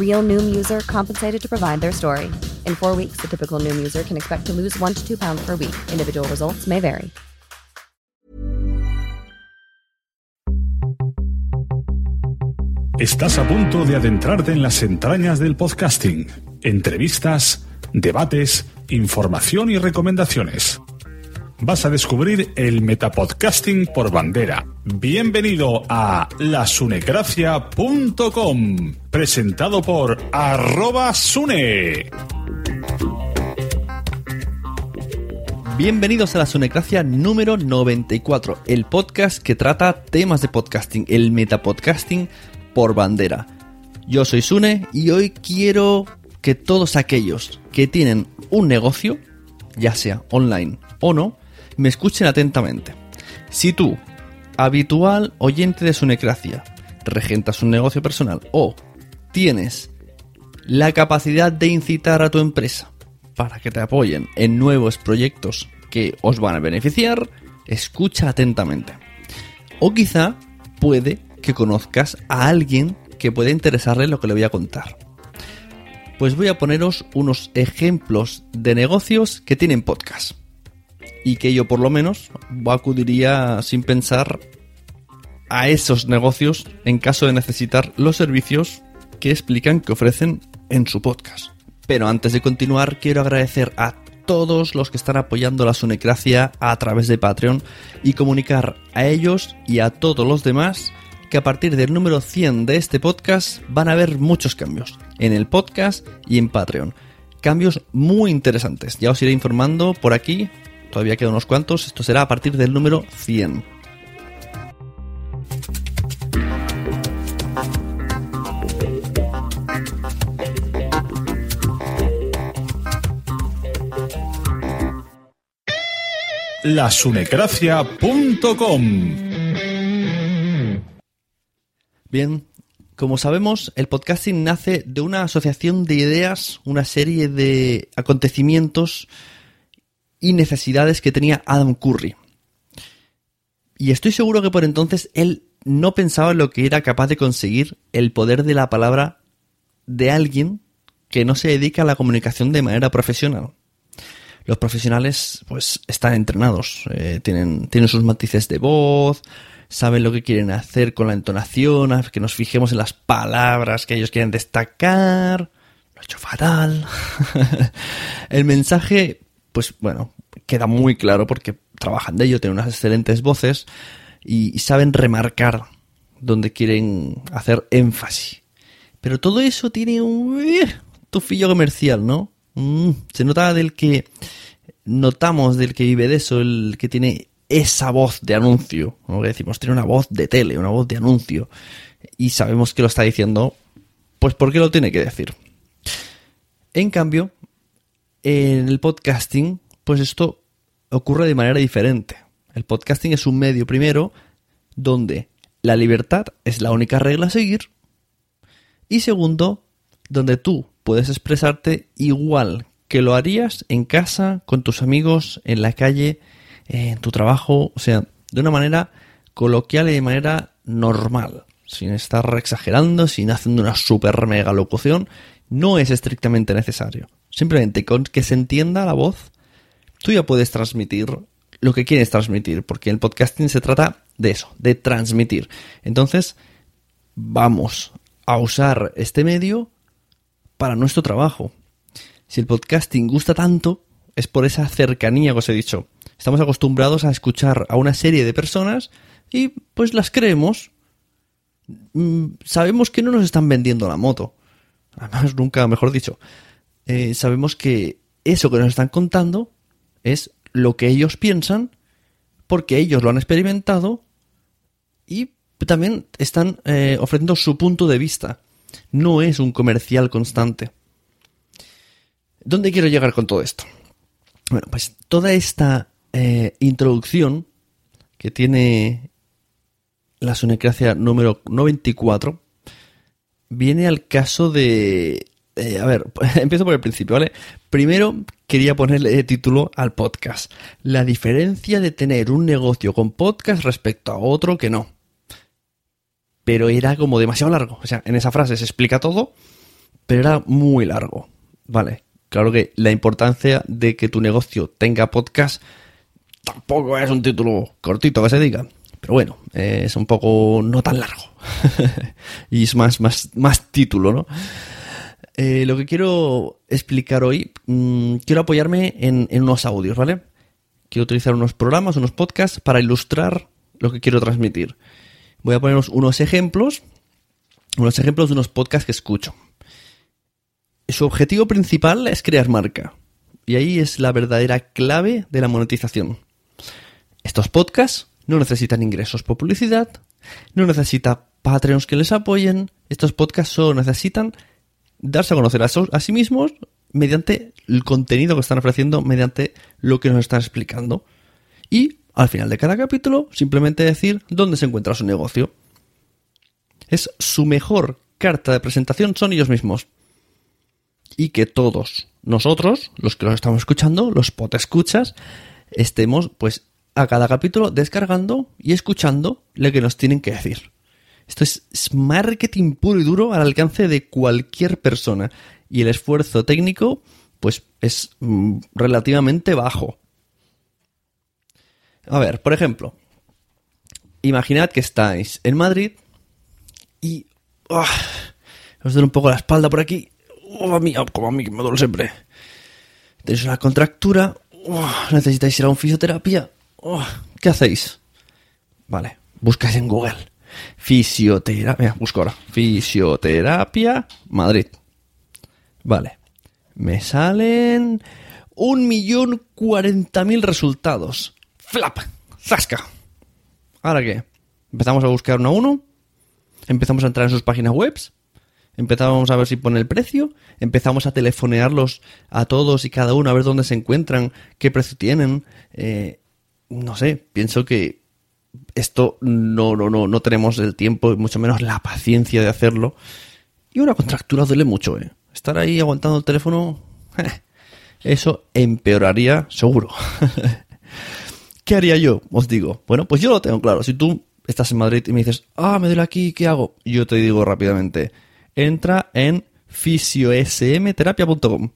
Real Noom user compensated to provide their story. In four weeks, the typical Noom user can expect to lose one to two pounds per week. Individual results may vary. Estás a punto de adentrarte en las entrañas del podcasting. Entrevistas, debates, información y recomendaciones. Vas a descubrir el metapodcasting por bandera. Bienvenido a lasunecracia.com, presentado por arroba sune. Bienvenidos a la Sonecracia número 94, el podcast que trata temas de podcasting, el metapodcasting por bandera. Yo soy Sune y hoy quiero que todos aquellos que tienen un negocio, ya sea online o no, me escuchen atentamente. Si tú, habitual oyente de Sunecracia, regentas un negocio personal o tienes la capacidad de incitar a tu empresa para que te apoyen en nuevos proyectos que os van a beneficiar, escucha atentamente. O quizá puede que conozcas a alguien que puede interesarle lo que le voy a contar. Pues voy a poneros unos ejemplos de negocios que tienen podcast. Y que yo por lo menos acudiría sin pensar a esos negocios en caso de necesitar los servicios que explican que ofrecen en su podcast. Pero antes de continuar, quiero agradecer a todos los que están apoyando la Sunecracia a través de Patreon y comunicar a ellos y a todos los demás que a partir del número 100 de este podcast van a haber muchos cambios en el podcast y en Patreon. Cambios muy interesantes. Ya os iré informando por aquí. Todavía quedan unos cuantos. Esto será a partir del número 100. lasunecracia.com. Bien, como sabemos, el podcasting nace de una asociación de ideas, una serie de acontecimientos y necesidades que tenía Adam Curry. Y estoy seguro que por entonces él no pensaba en lo que era capaz de conseguir el poder de la palabra de alguien que no se dedica a la comunicación de manera profesional. Los profesionales, pues, están entrenados, eh, tienen, tienen sus matices de voz, saben lo que quieren hacer con la entonación, que nos fijemos en las palabras que ellos quieren destacar. Lo he hecho fatal. El mensaje, pues bueno, queda muy claro porque trabajan de ello, tienen unas excelentes voces y, saben remarcar donde quieren hacer énfasis. Pero todo eso tiene un eh, tufillo comercial, ¿no? Mm, se nota del que notamos del que vive de eso, el que tiene esa voz de anuncio, como decimos, tiene una voz de tele, una voz de anuncio, y sabemos que lo está diciendo, pues ¿por qué lo tiene que decir? En cambio, en el podcasting, pues esto ocurre de manera diferente. El podcasting es un medio primero donde la libertad es la única regla a seguir y segundo, donde tú puedes expresarte igual que lo harías en casa, con tus amigos, en la calle, en tu trabajo, o sea, de una manera coloquial y de manera normal, sin estar exagerando, sin haciendo una super mega locución, no es estrictamente necesario. Simplemente con que se entienda la voz, tú ya puedes transmitir lo que quieres transmitir, porque el podcasting se trata de eso, de transmitir. Entonces, vamos a usar este medio para nuestro trabajo. Si el podcasting gusta tanto, es por esa cercanía que os he dicho. Estamos acostumbrados a escuchar a una serie de personas y pues las creemos. Mm, sabemos que no nos están vendiendo la moto. Además, nunca, mejor dicho. Eh, sabemos que eso que nos están contando es lo que ellos piensan porque ellos lo han experimentado y también están eh, ofreciendo su punto de vista. No es un comercial constante. ¿Dónde quiero llegar con todo esto? Bueno, pues toda esta eh, introducción que tiene la sonecracia número 94 viene al caso de... Eh, a ver, empiezo por el principio, ¿vale? Primero quería ponerle título al podcast. La diferencia de tener un negocio con podcast respecto a otro que no. Pero era como demasiado largo. O sea, en esa frase se explica todo, pero era muy largo. Vale, claro que la importancia de que tu negocio tenga podcast tampoco es un título cortito que se diga. Pero bueno, es un poco no tan largo. y es más, más, más título, ¿no? Eh, lo que quiero explicar hoy, mm, quiero apoyarme en, unos audios, ¿vale? Quiero utilizar unos programas, unos podcasts para ilustrar lo que quiero transmitir. Voy a poneros unos ejemplos, unos ejemplos de unos podcasts que escucho. Su objetivo principal es crear marca. Y ahí es la verdadera clave de la monetización. Estos podcasts no necesitan ingresos por publicidad, no necesita Patreons que les apoyen. Estos podcasts solo necesitan darse a conocer a, sí mismos mediante el contenido que están ofreciendo, mediante lo que nos están explicando. Y al final de cada capítulo, simplemente decir dónde se encuentra su negocio. Es su mejor carta de presentación, son ellos mismos. Y que todos nosotros, los que los estamos escuchando, los pot escuchas, estemos pues a cada capítulo descargando y escuchando lo que nos tienen que decir. Esto es marketing puro y duro al alcance de cualquier persona. Y el esfuerzo técnico, pues, es mm, relativamente bajo. A ver, por ejemplo, imaginad que estáis en Madrid y ¡ah! os duele un poco la espalda por aquí. Oh, a mí, como a mí me duele siempre. Tenéis una contractura, oh, necesitáis ir a un fisioterapia. Oh, ¿Qué hacéis? Vale, buscáis en Google. Fisioterapia, ahora. Fisioterapia Madrid. Vale. Me salen un millón cuarenta mil resultados. Flap. Zasca. ¿Ahora qué? Empezamos a buscar uno a uno. Empezamos a entrar en sus páginas web. Empezamos a ver si pone el precio. Empezamos a telefonearlos a todos y cada uno a ver dónde se encuentran, qué precio tienen. Eh, no sé, pienso que esto no, no, no, no tenemos el tiempo y mucho menos la paciencia de hacerlo. Y una contractura duele mucho, ¿eh? Estar ahí aguantando el teléfono, eso empeoraría seguro. ¿Qué haría yo? Os digo. Bueno, pues yo lo tengo claro. Si tú estás en Madrid y me dices, ah, me duele aquí, ¿qué hago? Yo te digo rápidamente, entra en fisiosmterapia.com.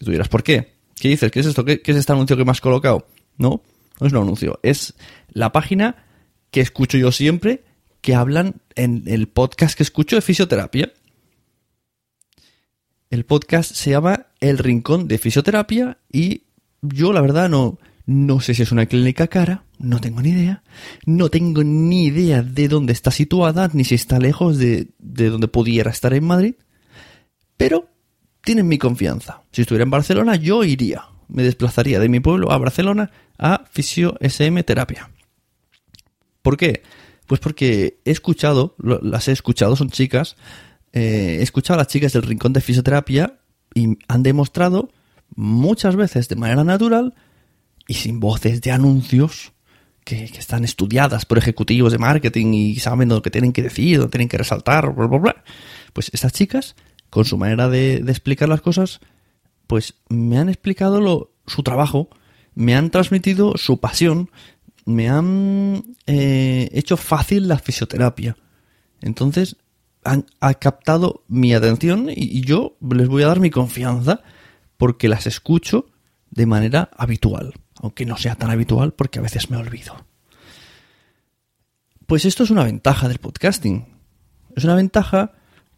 Y tú dirás, ¿por qué? ¿Qué dices? ¿Qué es esto? ¿Qué, ¿Qué, es este anuncio que me has colocado? No, no es un anuncio, es la página que escucho yo siempre que hablan en el podcast que escucho de fisioterapia. El podcast se llama El Rincón de Fisioterapia y yo la verdad no, no sé si es una clínica cara, no tengo ni idea. No tengo ni idea de dónde está situada, ni si está lejos de, de donde pudiera estar en Madrid. Pero tienen mi confianza. Si estuviera en Barcelona, yo iría. Me desplazaría de mi pueblo a Barcelona a Fisio SM Terapia. ¿Por qué? Pues porque he escuchado, las he escuchado, son chicas, eh, he escuchado a las chicas del rincón de fisioterapia y han demostrado muchas veces de manera natural y sin voces de anuncios que, están estudiadas por ejecutivos de marketing y saben lo que tienen que decir, lo que tienen que resaltar, bla, bla, bla. Pues estas chicas, con su manera de, explicar las cosas, pues me han explicado lo, su trabajo me han transmitido su pasión, me han eh, hecho fácil la fisioterapia. Entonces, han ha captado mi atención y, y yo les voy a dar mi confianza porque las escucho de manera habitual, aunque no sea tan habitual porque a veces me olvido. Pues esto es una ventaja del podcasting. Es una ventaja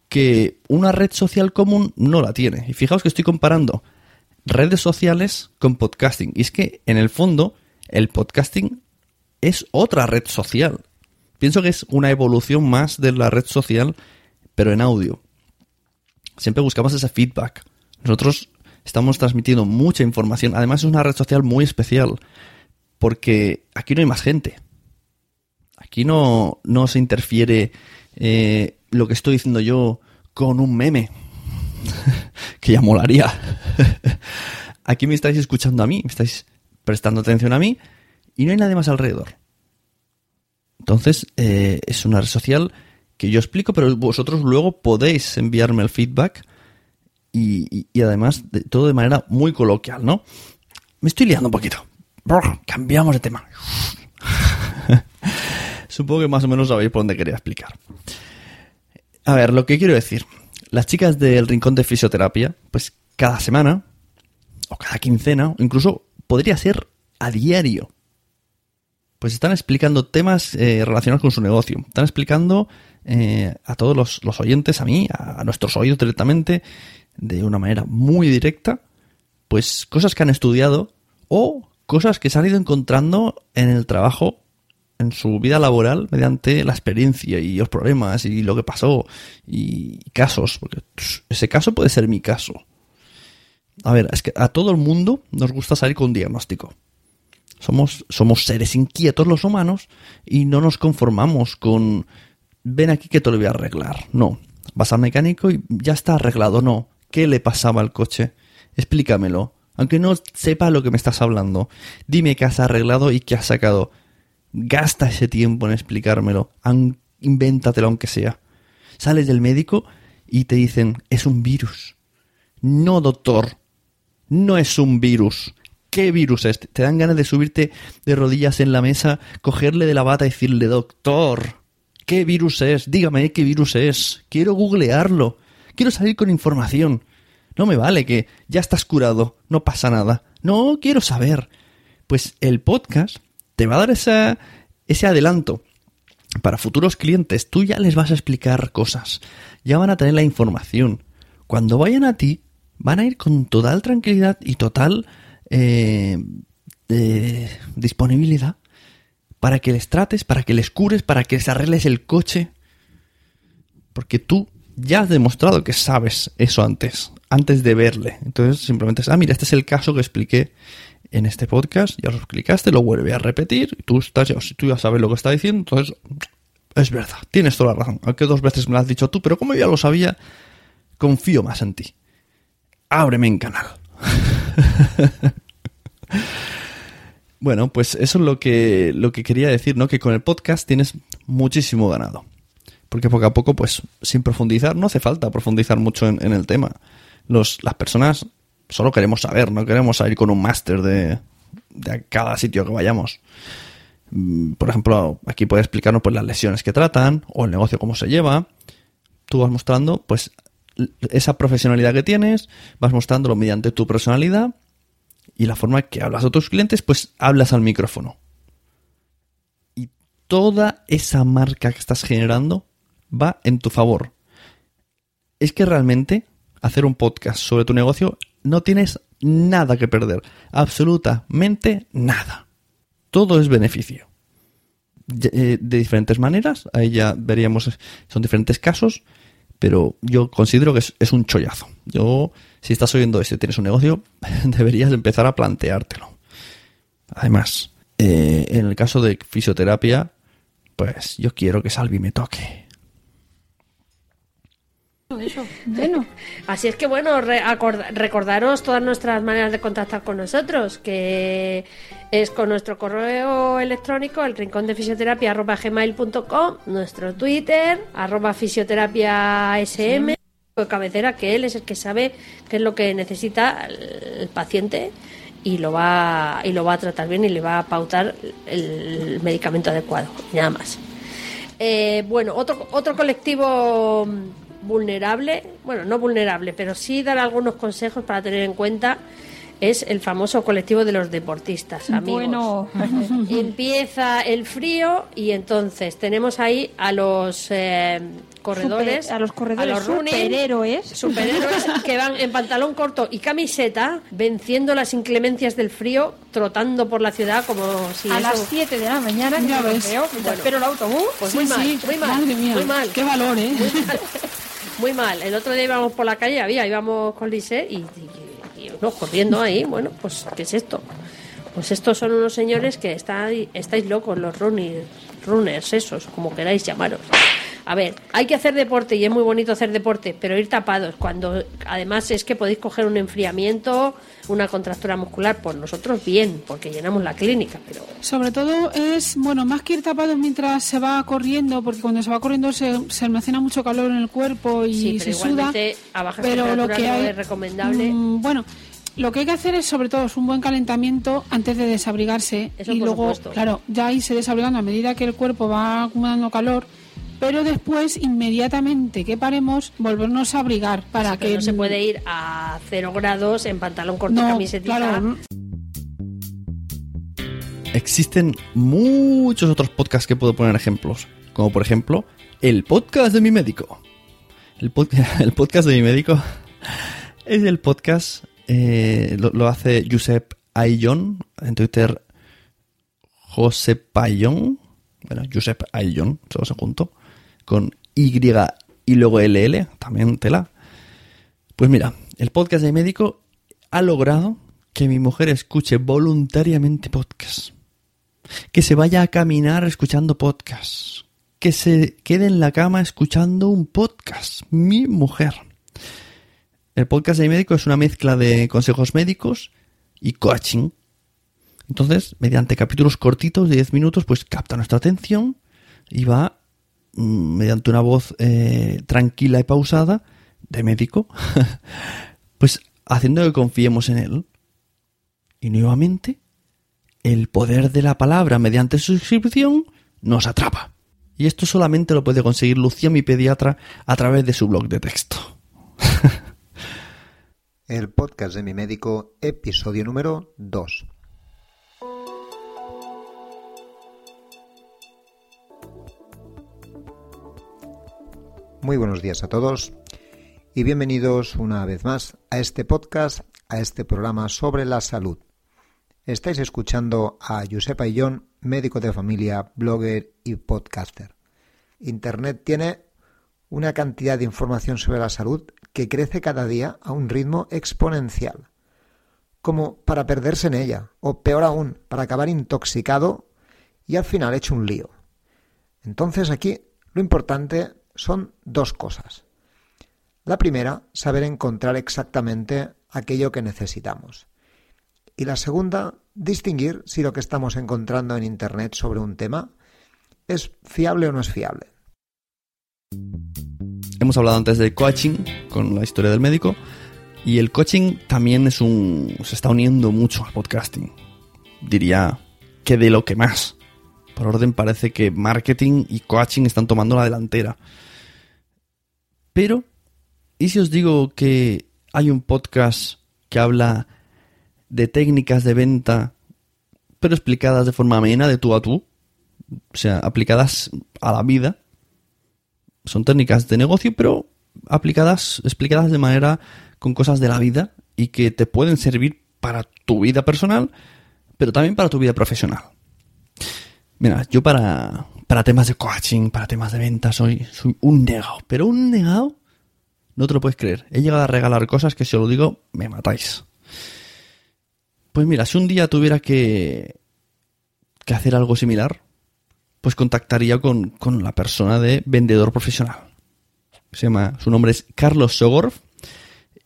que una red social común no la tiene. Y fijaos que estoy comparando redes sociales con podcasting. Y es que, en el fondo, el podcasting es otra red social. Pienso que es una evolución más de la red social, pero en audio. Siempre buscamos ese feedback. Nosotros estamos transmitiendo mucha información. Además, es una red social muy especial, porque aquí no hay más gente. Aquí no, no se interfiere eh, lo que estoy diciendo yo con un meme. que ya molaría. Aquí me estáis escuchando a mí, me estáis prestando atención a mí y no hay nadie más alrededor. Entonces, eh, es una red social que yo explico, pero vosotros luego podéis enviarme el feedback y, y además de, todo de manera muy coloquial, ¿no? Me estoy liando un poquito. Cambiamos de tema. Supongo que más o menos sabéis por dónde quería explicar. A ver, lo que quiero decir. Las chicas del Rincón de Fisioterapia, pues cada semana, o cada quincena, incluso podría ser a diario, pues están explicando temas eh, relacionados con su negocio. Están explicando eh, a todos los, los, oyentes, a mí, a, a nuestros oídos directamente, de una manera muy directa, pues cosas que han estudiado o cosas que se han ido encontrando en el trabajo en su vida laboral mediante la experiencia y los problemas y lo que pasó y casos, porque ese caso puede ser mi caso. A ver, es que a todo el mundo nos gusta salir con un diagnóstico. Somos, somos seres inquietos los humanos y no nos conformamos con ven aquí que te lo voy a arreglar. No, vas al mecánico y ya está arreglado. No, ¿qué le pasaba al coche? Explícamelo. Aunque no sepa lo que me estás hablando, dime qué has arreglado y qué has sacado Gasta ese tiempo en explicármelo. Invéntatelo aunque sea. Sales del médico y te dicen, es un virus. No, doctor. No es un virus. ¿Qué virus es? Te dan ganas de subirte de rodillas en la mesa, cogerle de la bata y decirle, doctor, ¿qué virus es? Dígame qué virus es. Quiero googlearlo. Quiero salir con información. No me vale que ya estás curado, no pasa nada. No, quiero saber. Pues el podcast te va a dar ese adelanto. Para futuros clientes, tú ya les vas a explicar cosas, ya van a tener la información. Cuando vayan a ti, van a ir con total tranquilidad y total eh, disponibilidad para que les trates, para que les cures, para que les arregles el coche. Porque tú ya has demostrado que sabes eso antes, antes de verle. Entonces simplemente es, ah, mira, este es el caso que expliqué en este podcast, ya lo explicaste, lo vuelve a repetir, tú, estás, tú ya sabes lo que está diciendo, entonces es verdad, tienes toda la razón, aunque dos veces me lo has dicho tú, pero como ya lo sabía, confío más en ti. Ábreme en canal. bueno, pues eso es lo que, lo que quería decir, ¿no? Que con el podcast tienes muchísimo ganado. Porque poco a poco, pues, sin profundizar, no hace falta profundizar mucho en, el tema. Los, las personas solo queremos saber, no queremos salir con un máster de, de cada sitio que vayamos. Mm, por ejemplo, aquí puede explicarnos pues, las lesiones que tratan o el negocio cómo se lleva. Tú vas mostrando pues esa profesionalidad que tienes, vas mostrándolo mediante tu personalidad y la forma que hablas a tus clientes, pues hablas al micrófono. Y toda esa marca que estás generando va en tu favor. Es que realmente hacer un podcast sobre tu negocio no tienes nada que perder. Absolutamente nada. Todo es beneficio. Eh, de diferentes maneras, ahí ya veríamos, son diferentes casos, pero yo considero que es, un chollazo. Yo, si estás oyendo esto y tienes un negocio, deberías empezar a planteártelo. Además, eh, en el caso de fisioterapia, pues yo quiero que Salvi me toque. Eso, bueno. Así es que bueno, recordaros todas nuestras maneras de contactar con nosotros, que es con nuestro correo electrónico, el rincón de fisioterapia arroba gmail.com, nuestro Twitter, arroba fisioterapia sm, cabecera, que él es el que sabe qué es lo que necesita el paciente y lo va y lo va a tratar bien y le va a pautar el medicamento adecuado, nada más. Eh, bueno, otro otro colectivo vulnerable, bueno, no vulnerable, pero sí dar algunos consejos para tener en cuenta es el famoso colectivo de los deportistas, amigos. Bueno. Empieza el frío y entonces tenemos ahí a los eh, corredores, Super- a los corredores los running, superhéroes. superhéroes que van en pantalón corto y camiseta, venciendo las inclemencias del frío, trotando por la ciudad como si a eso- las 7 de la mañana, Ya ves. que Bueno. espero el autobús. Pues Sí, muy mal, sí, muy mal, madre mía, muy mal. qué valor, ¿eh? Muy mal. Muy mal. El otro día íbamos por la calle, había, íbamos con Lise y, unos corriendo ahí. Bueno, pues, ¿qué es esto? Pues estos son unos señores que estáis, estáis locos, los runners, runners, esos, como queráis llamaros. A ver, hay que hacer deporte y es muy bonito hacer deporte, pero ir tapados. Cuando además es que podéis coger un enfriamiento, una contractura muscular, pues nosotros bien, porque llenamos la clínica, pero Sobre todo es, bueno, más que ir tapados mientras se va corriendo, porque cuando se va corriendo se, se almacena mucho calor en el cuerpo y Sí, pero se suda. a bajas pero lo que no hay, es recomendable. Mm, bueno, lo que hay que hacer es sobre todo es un buen calentamiento antes de desabrigarse Eso y por luego, supuesto. claro, ya irse desabrigando a medida que el cuerpo va acumulando calor. Pero después, inmediatamente que paremos, volvernos a abrigar para Sí, pero que no se puede ir a cero grados en pantalón corto, No, camisetita. claro, Existen muchos otros podcasts que puedo poner ejemplos, como por ejemplo el podcast de mi médico. El, pod- el podcast de mi médico es el podcast, eh, lo, lo hace Josep Ayllon, en Twitter Josep Ayllon, bueno, Josep Ayllon, todos junto, con Y y luego LL, también tela. Pues mira, el podcast de médico ha logrado que mi mujer escuche voluntariamente podcasts que se vaya a caminar escuchando podcasts, que se quede en la cama escuchando un podcast, mi mujer. El podcast de médico es una mezcla de consejos médicos y coaching. Entonces, mediante capítulos cortitos de 10 minutos, pues capta nuestra atención y va, mediante una voz eh, tranquila y pausada, de médico, pues haciendo que confiemos en él. Y nuevamente, el poder de la palabra mediante su suscripción nos atrapa. Y esto solamente lo puede conseguir Lucía, mi pediatra, a través de su blog de texto. El podcast de mi médico, episodio número 2. Muy buenos días a todos y bienvenidos una vez más a este podcast, a este programa sobre la salud. Estáis escuchando a Josep Ayllón, médico de familia, blogger y podcaster. Internet tiene una cantidad de información sobre la salud que crece cada día a un ritmo exponencial, como para perderse en ella, o peor aún, para acabar intoxicado y al final hecho un lío. Entonces aquí lo importante son dos cosas. La primera, saber encontrar exactamente aquello que necesitamos. Y la segunda, distinguir si lo que estamos encontrando en Internet sobre un tema es fiable o no es fiable. Hemos hablado antes del coaching con la historia del médico y el coaching también es un se está uniendo mucho al podcasting. Diría que de lo que más. Por orden parece que marketing y coaching están tomando la delantera. Pero ¿y si os digo que hay un podcast que habla de técnicas de venta pero explicadas de forma amena de tú a tú? O sea, aplicadas a la vida son técnicas de negocio, pero aplicadas, explicadas de manera con cosas de la vida y que te pueden servir para tu vida personal, pero también para tu vida profesional. Mira, yo para, para temas de coaching, para temas de venta, soy, soy un negado, pero un negado, no te lo puedes creer. He llegado a regalar cosas que si os lo digo, me matáis. Pues mira, si un día tuviera que, que hacer algo similar, pues contactaría con, con la persona de vendedor profesional. Se llama, su nombre es Carlos Sogorf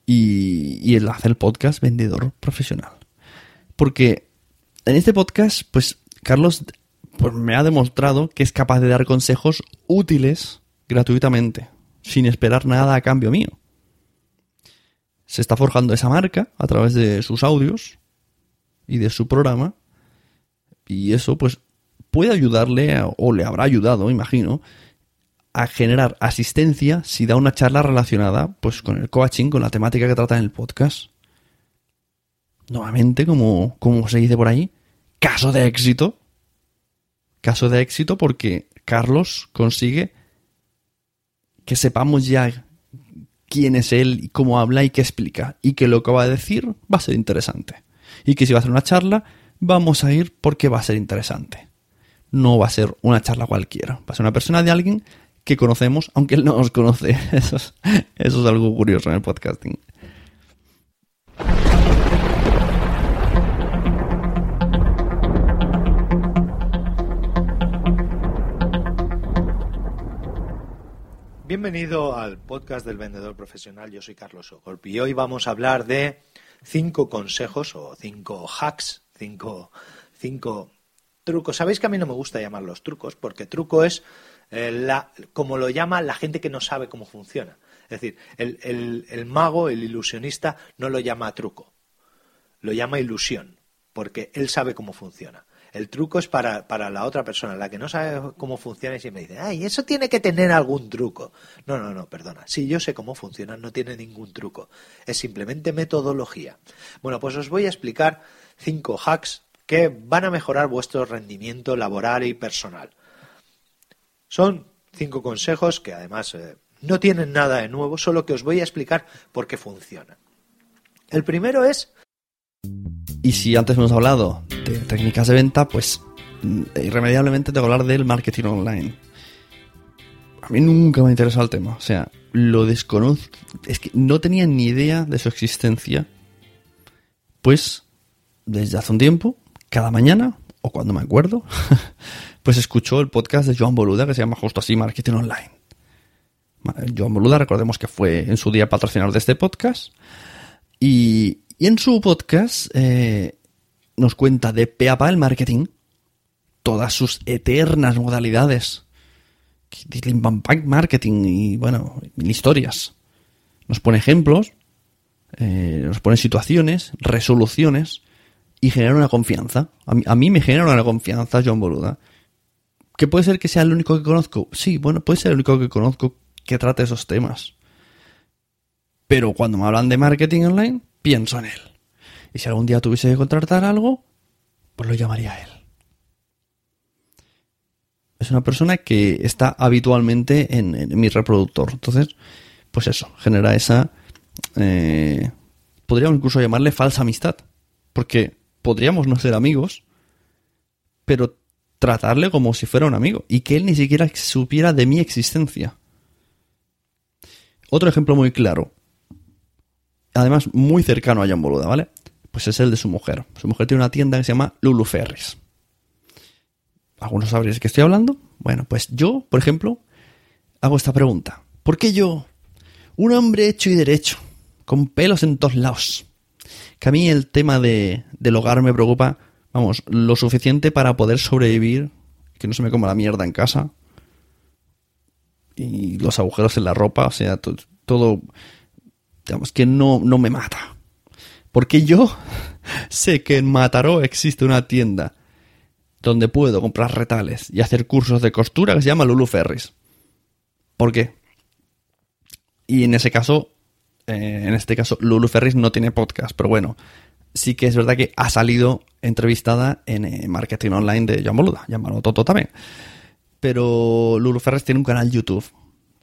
y, y él hace el podcast Vendedor Profesional. Porque en este podcast, pues Carlos pues, me ha demostrado que es capaz de dar consejos útiles gratuitamente, sin esperar nada a cambio mío. Se está forjando esa marca a través de sus audios y de su programa. Y eso, pues, puede ayudarle, o le habrá ayudado, imagino, a generar asistencia si da una charla relacionada, pues, con el coaching, con la temática que trata en el podcast. Nuevamente, como, como se dice por ahí, caso de éxito. Caso de éxito porque Carlos consigue que sepamos ya quién es él y cómo habla y qué explica. Y que lo que va a decir va a ser interesante. Y que si va a hacer una charla, vamos a ir porque va a ser interesante. No va a ser una charla cualquiera. Va a ser una persona de alguien que conocemos, aunque él no nos conoce. Eso es, eso es algo curioso en el podcasting. Bienvenido al podcast del vendedor profesional. Yo soy Carlos Sogorp y hoy vamos a hablar de cinco consejos o cinco hacks, cinco, cinco trucos. Sabéis que a mí no me gusta llamarlos trucos porque truco es eh, la, como lo llama la gente que no sabe cómo funciona. Es decir, el, el- el mago, el ilusionista, no lo llama truco, lo llama ilusión porque él sabe cómo funciona. El truco es para, para la otra persona, la que no sabe cómo funciona y siempre dice, ay, eso tiene que tener algún truco. No, no, no, perdona. Si yo sé cómo funciona, no tiene ningún truco. Es simplemente metodología. Bueno, pues os voy a explicar cinco hacks que van a mejorar vuestro rendimiento laboral y personal. Son cinco consejos que además eh, no tienen nada de nuevo, solo que os voy a explicar por qué funcionan. El primero es Y si antes hemos hablado de técnicas de venta, pues mm, irremediablemente tengo que hablar del marketing online. A mí nunca me ha interesado el tema. O sea, lo desconozco. Es que no tenía ni idea de su existencia. Pues, desde hace un tiempo, cada mañana, o cuando me acuerdo, pues escucho el podcast de Joan Boluda que se llama justo así Marketing Online. Joan Boluda, recordemos que fue en su día patrocinador de este podcast. Y, y en su podcast eh, nos cuenta de pe a pa el marketing, todas sus eternas modalidades, marketing y bueno, mil historias. Nos pone ejemplos, eh, nos pone situaciones, resoluciones y genera una confianza. A mí, a mí me genera una confianza John Boluda. ¿Que puede ser que sea el único que conozco? Sí, bueno, puede ser el único que conozco que trate esos temas. Pero cuando me hablan de marketing online, pienso en él. Y si algún día tuviese que contratar algo, pues lo llamaría a él. Es una persona que está habitualmente en, mi reproductor. Entonces, pues eso, genera esa... eh, podríamos incluso llamarle falsa amistad. Porque podríamos no ser amigos, pero tratarle como si fuera un amigo. Y que él ni siquiera supiera de mi existencia. Otro ejemplo muy claro. Además, muy cercano a Jan Boluda, ¿vale? Pues es el de su mujer. Su mujer tiene una tienda que se llama Lulu Ferris. ¿Algunos sabréis de qué estoy hablando? Bueno, pues yo, por ejemplo, hago esta pregunta. ¿Por qué yo, un hombre hecho y derecho, con pelos en todos lados, que a mí el tema de, del hogar me preocupa, vamos, lo suficiente para poder sobrevivir, que no se me coma la mierda en casa, y los agujeros en la ropa, o sea, to- todo, digamos, que no, no me mata. Porque yo sé que en Mataró existe una tienda donde puedo comprar retales y hacer cursos de costura que se llama Lulu Ferris. ¿Por qué? Y en ese caso, eh, en este caso, Lulu Ferris no tiene podcast, pero bueno, sí que es verdad que ha salido entrevistada en eh, Marketing Online de John Boluda, llámalo Toto también. Pero Lulu Ferris tiene un canal YouTube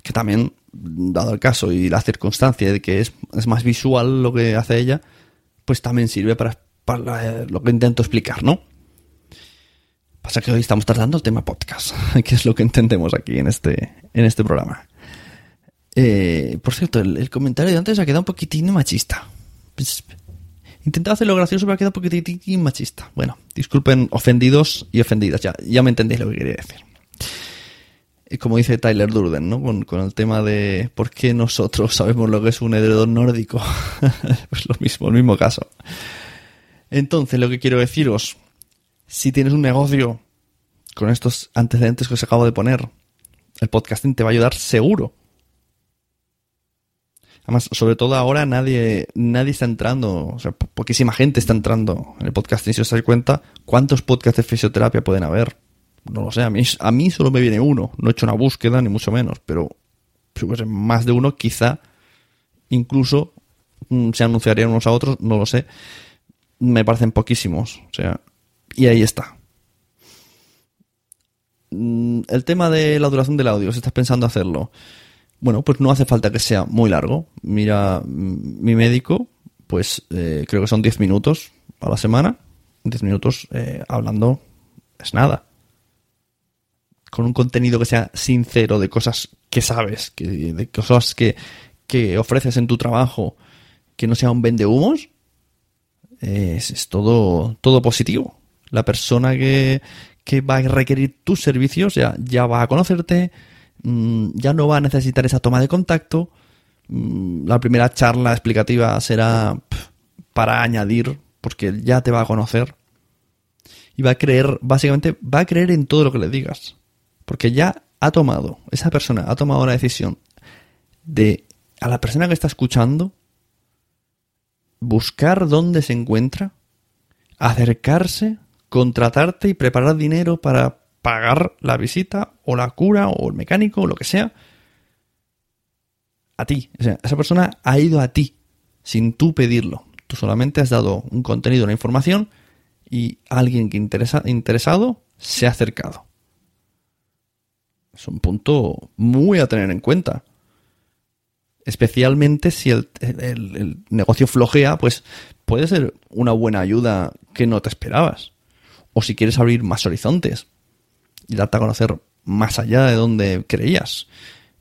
que también, dado el caso y la circunstancia de que es, es más visual lo que hace ella, pues también sirve para, eh, lo que intento explicar, ¿no? Pasa que hoy estamos tratando el tema podcast, que es lo que entendemos aquí en este, en este programa. Eh, por cierto, el, el comentario de antes ha quedado un poquitín machista. Pues, intentaba hacerlo gracioso, pero ha quedado un poquitín machista. Bueno, disculpen ofendidos y ofendidas, ya, ya me entendéis lo que quería decir. Como dice Tyler Durden, ¿no? Con, con el tema de por qué nosotros sabemos lo que es un edredón nórdico. pues lo mismo, el mismo caso. Entonces, lo que quiero deciros, si tienes un negocio con estos antecedentes que os acabo de poner, el podcasting te va a ayudar seguro. Además, sobre todo ahora nadie, nadie está entrando, o sea, po- poquísima gente está entrando en el podcasting. Si os dais cuenta, ¿cuántos podcasts de fisioterapia pueden haber? No lo sé, a mí, a mí solo me viene uno. No he hecho una búsqueda, ni mucho menos, pero si hubiese más de uno, quizá incluso mm, se anunciarían unos a otros, no lo sé. Me parecen poquísimos, o sea, y ahí está. Mm, El tema de la duración del audio, si estás pensando hacerlo, bueno, pues no hace falta que sea muy largo. Mira, mm, mi médico, pues eh, creo que son 10 minutos a la semana. 10 minutos eh, hablando es nada. Con un contenido que sea sincero de cosas que sabes, que, de cosas que, que ofreces en tu trabajo, que no sea un vendehumos, es, es todo, todo positivo. La persona que, que va a requerir tus servicios ya, ya va a conocerte, mm, ya no va a necesitar esa toma de contacto. mm, La primera charla explicativa será para añadir, porque ya te va a conocer. Y va a creer, básicamente, va a creer en todo lo que le digas. Porque ya ha tomado, esa persona ha tomado la decisión de a la persona que está escuchando buscar dónde se encuentra, acercarse, contratarte y preparar dinero para pagar la visita o la cura o el mecánico o lo que sea. A ti. O sea, esa persona ha ido a ti sin tú pedirlo. Tú solamente has dado un contenido, una información y alguien que interesa, interesado se ha acercado. Es un punto muy a tener en cuenta. Especialmente si el, el- negocio flojea, pues puede ser una buena ayuda que no te esperabas. O si quieres abrir más horizontes y darte a conocer más allá de donde creías.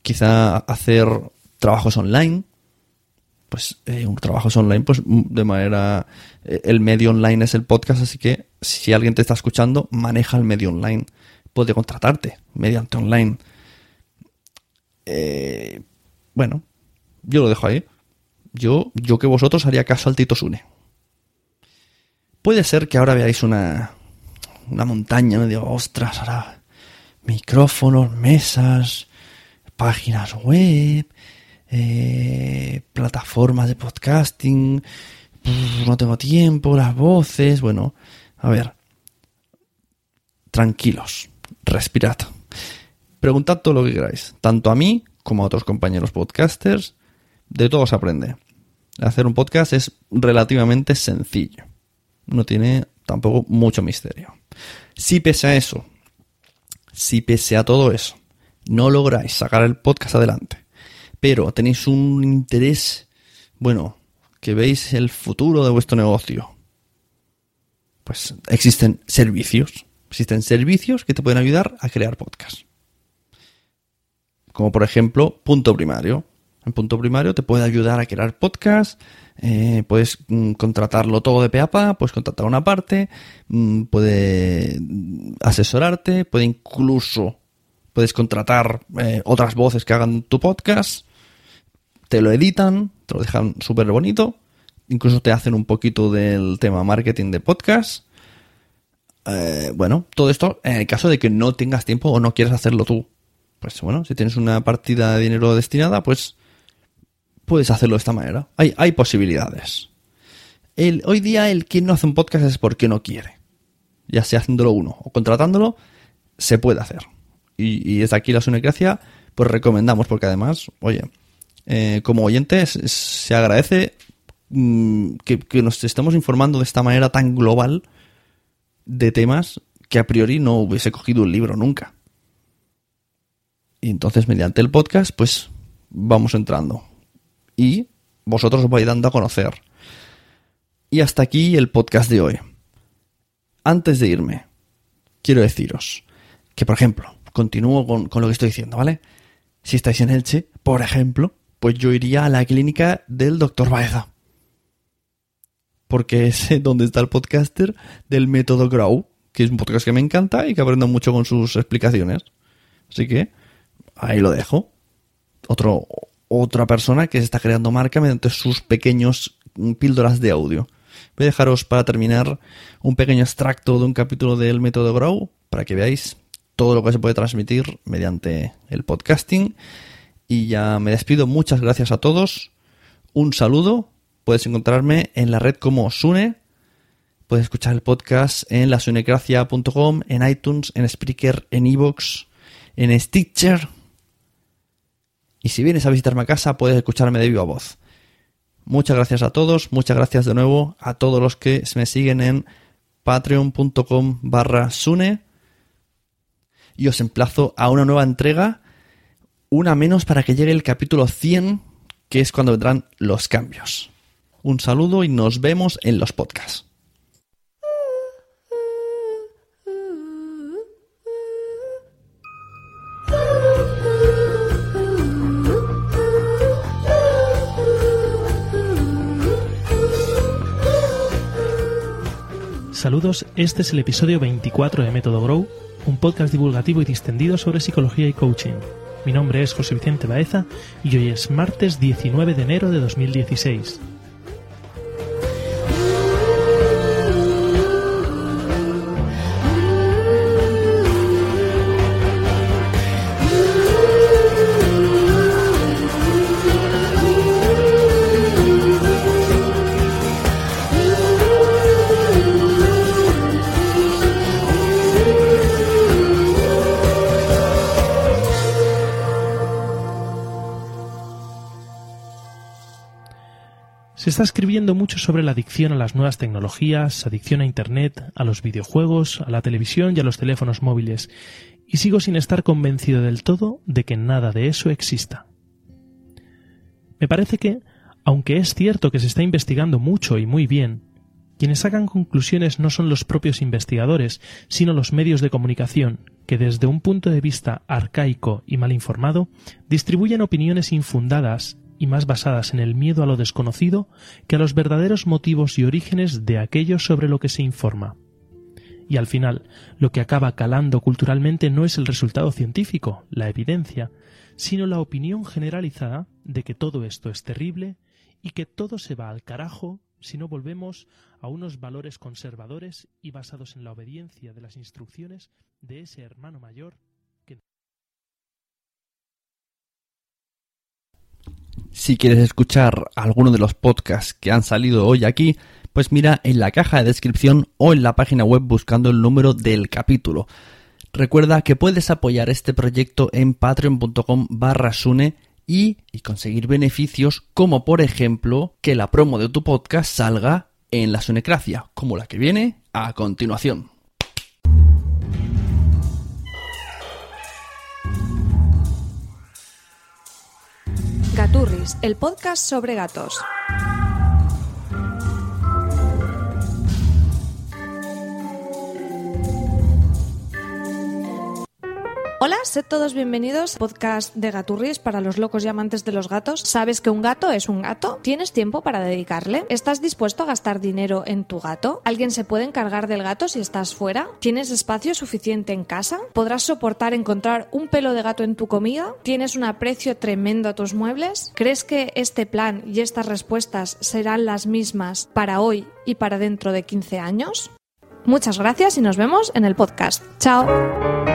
Quizá hacer trabajos online. Pues eh, un trabajos online, pues mm, de manera. eh, El medio online es el podcast, así que si alguien te está escuchando, maneja el medio online. Puede contratarte mediante online. Eh, bueno, yo lo dejo ahí. Yo, yo que vosotros haría caso al Tito Sune. Puede ser que ahora veáis una, una montaña, ¿no? Digo, ostras, ahora micrófonos, mesas, páginas web, eh, plataformas de podcasting, no tengo tiempo, las voces, bueno, a ver, tranquilos, respirad. Preguntad todo lo que queráis, tanto a mí como a otros compañeros podcasters, de todo se aprende. Hacer un podcast es relativamente sencillo, no tiene tampoco mucho misterio. Si pese a eso, si pese a todo eso, no lográis sacar el podcast adelante, pero tenéis un interés, bueno, que veis el futuro de vuestro negocio, pues existen servicios. Existen servicios que te pueden ayudar a crear podcast. Como por ejemplo, Punto Primario. En Punto Primario te puede ayudar a crear podcast. eh, puedes mm, contratarlo todo de pe a pa, puedes contratar una parte, mm, puede mm, asesorarte, puede incluso puedes contratar eh, otras voces que hagan tu podcast, te lo editan, te lo dejan súper bonito, incluso te hacen un poquito del tema marketing de podcast. Eh, bueno, todo esto en el caso de que no tengas tiempo o no quieras hacerlo tú. Pues bueno, si tienes una partida de dinero destinada, pues puedes hacerlo de esta manera. Hay, hay posibilidades. El, hoy día el que no hace un podcast es porque no quiere. Ya sea haciéndolo uno o contratándolo, se puede hacer. Y, desde aquí la Sunecracia, pues recomendamos, porque además, oye, eh, como oyentes, es- se agradece mm, que nos estemos informando de esta manera tan global de temas que a priori no hubiese cogido un libro nunca. Y entonces, mediante el podcast, pues vamos entrando. Y vosotros os vais dando a conocer. Y hasta aquí el podcast de hoy. Antes de irme, quiero deciros que, por ejemplo, continúo con, con lo que estoy diciendo, ¿vale? Si estáis en Elche, por ejemplo, pues yo iría a la clínica del doctor Baeza. Porque es donde está el podcaster del método Grow, que es un podcast que me encanta y que aprendo mucho con sus explicaciones. Así que ahí lo dejo. Otra persona que se está creando marca mediante sus pequeños mm, píldoras de audio. Voy a dejaros para terminar un pequeño extracto de un capítulo del método Grow para que veáis todo lo que se puede transmitir mediante el podcasting. Y ya me despido. Muchas gracias a todos un saludo. Puedes encontrarme en la red como Sune. Puedes escuchar el podcast en lasunecracia.com, en iTunes, en Spreaker, en Evox, en Stitcher. Y si vienes a visitarme a casa, puedes escucharme de viva voz. Muchas gracias a todos, muchas gracias de nuevo a todos los que me siguen en patreon.com barra Sune. Y os emplazo a una nueva entrega, una menos para que llegue el capítulo 100, que es cuando vendrán los cambios. Un saludo y nos vemos en los podcasts. Saludos, este es el episodio 24 de Método Grow, un podcast divulgativo y distendido sobre psicología y coaching. Mi nombre es José Vicente Baeza y hoy es martes 19 de enero de 2016. Se está escribiendo mucho sobre la adicción a las nuevas tecnologías, adicción a Internet, a los videojuegos, a la televisión y a los teléfonos móviles, y sigo sin estar convencido del todo de que nada de eso exista. Me parece que, aunque es cierto que se está investigando mucho y muy bien, quienes sacan conclusiones no son los propios investigadores, sino los medios de comunicación, que desde un punto de vista arcaico y mal informado, distribuyen opiniones infundadas y más basadas en el miedo a lo desconocido que a los verdaderos motivos y orígenes de aquello sobre lo que se informa. Y al final, lo que acaba calando culturalmente no es el resultado científico, la evidencia, sino la opinión generalizada de que todo esto es terrible y que todo se va al carajo si no volvemos a unos valores conservadores y basados en la obediencia de las instrucciones de ese hermano mayor Si quieres escuchar alguno de los podcasts que han salido hoy aquí, pues mira en la caja de descripción o en la página web buscando el número del capítulo. Recuerda que puedes apoyar este proyecto en patreon.com barra sune y, y conseguir beneficios como por ejemplo que la promo de tu podcast salga en la Sunecracia, como la que viene a continuación. Gaturris, el podcast sobre gatos. Hola, sed todos bienvenidos podcast de Gaturris para los locos y amantes de los gatos. ¿Sabes que un gato es un gato? ¿Tienes tiempo para dedicarle? ¿Estás dispuesto a gastar dinero en tu gato? ¿Alguien se puede encargar del gato si estás fuera? ¿Tienes espacio suficiente en casa? ¿Podrás soportar encontrar un pelo de gato en tu comida? ¿Tienes un aprecio tremendo a tus muebles? ¿Crees que este plan y estas respuestas serán las mismas para hoy y para dentro de 15 años? Muchas gracias y nos vemos en el podcast. Chao.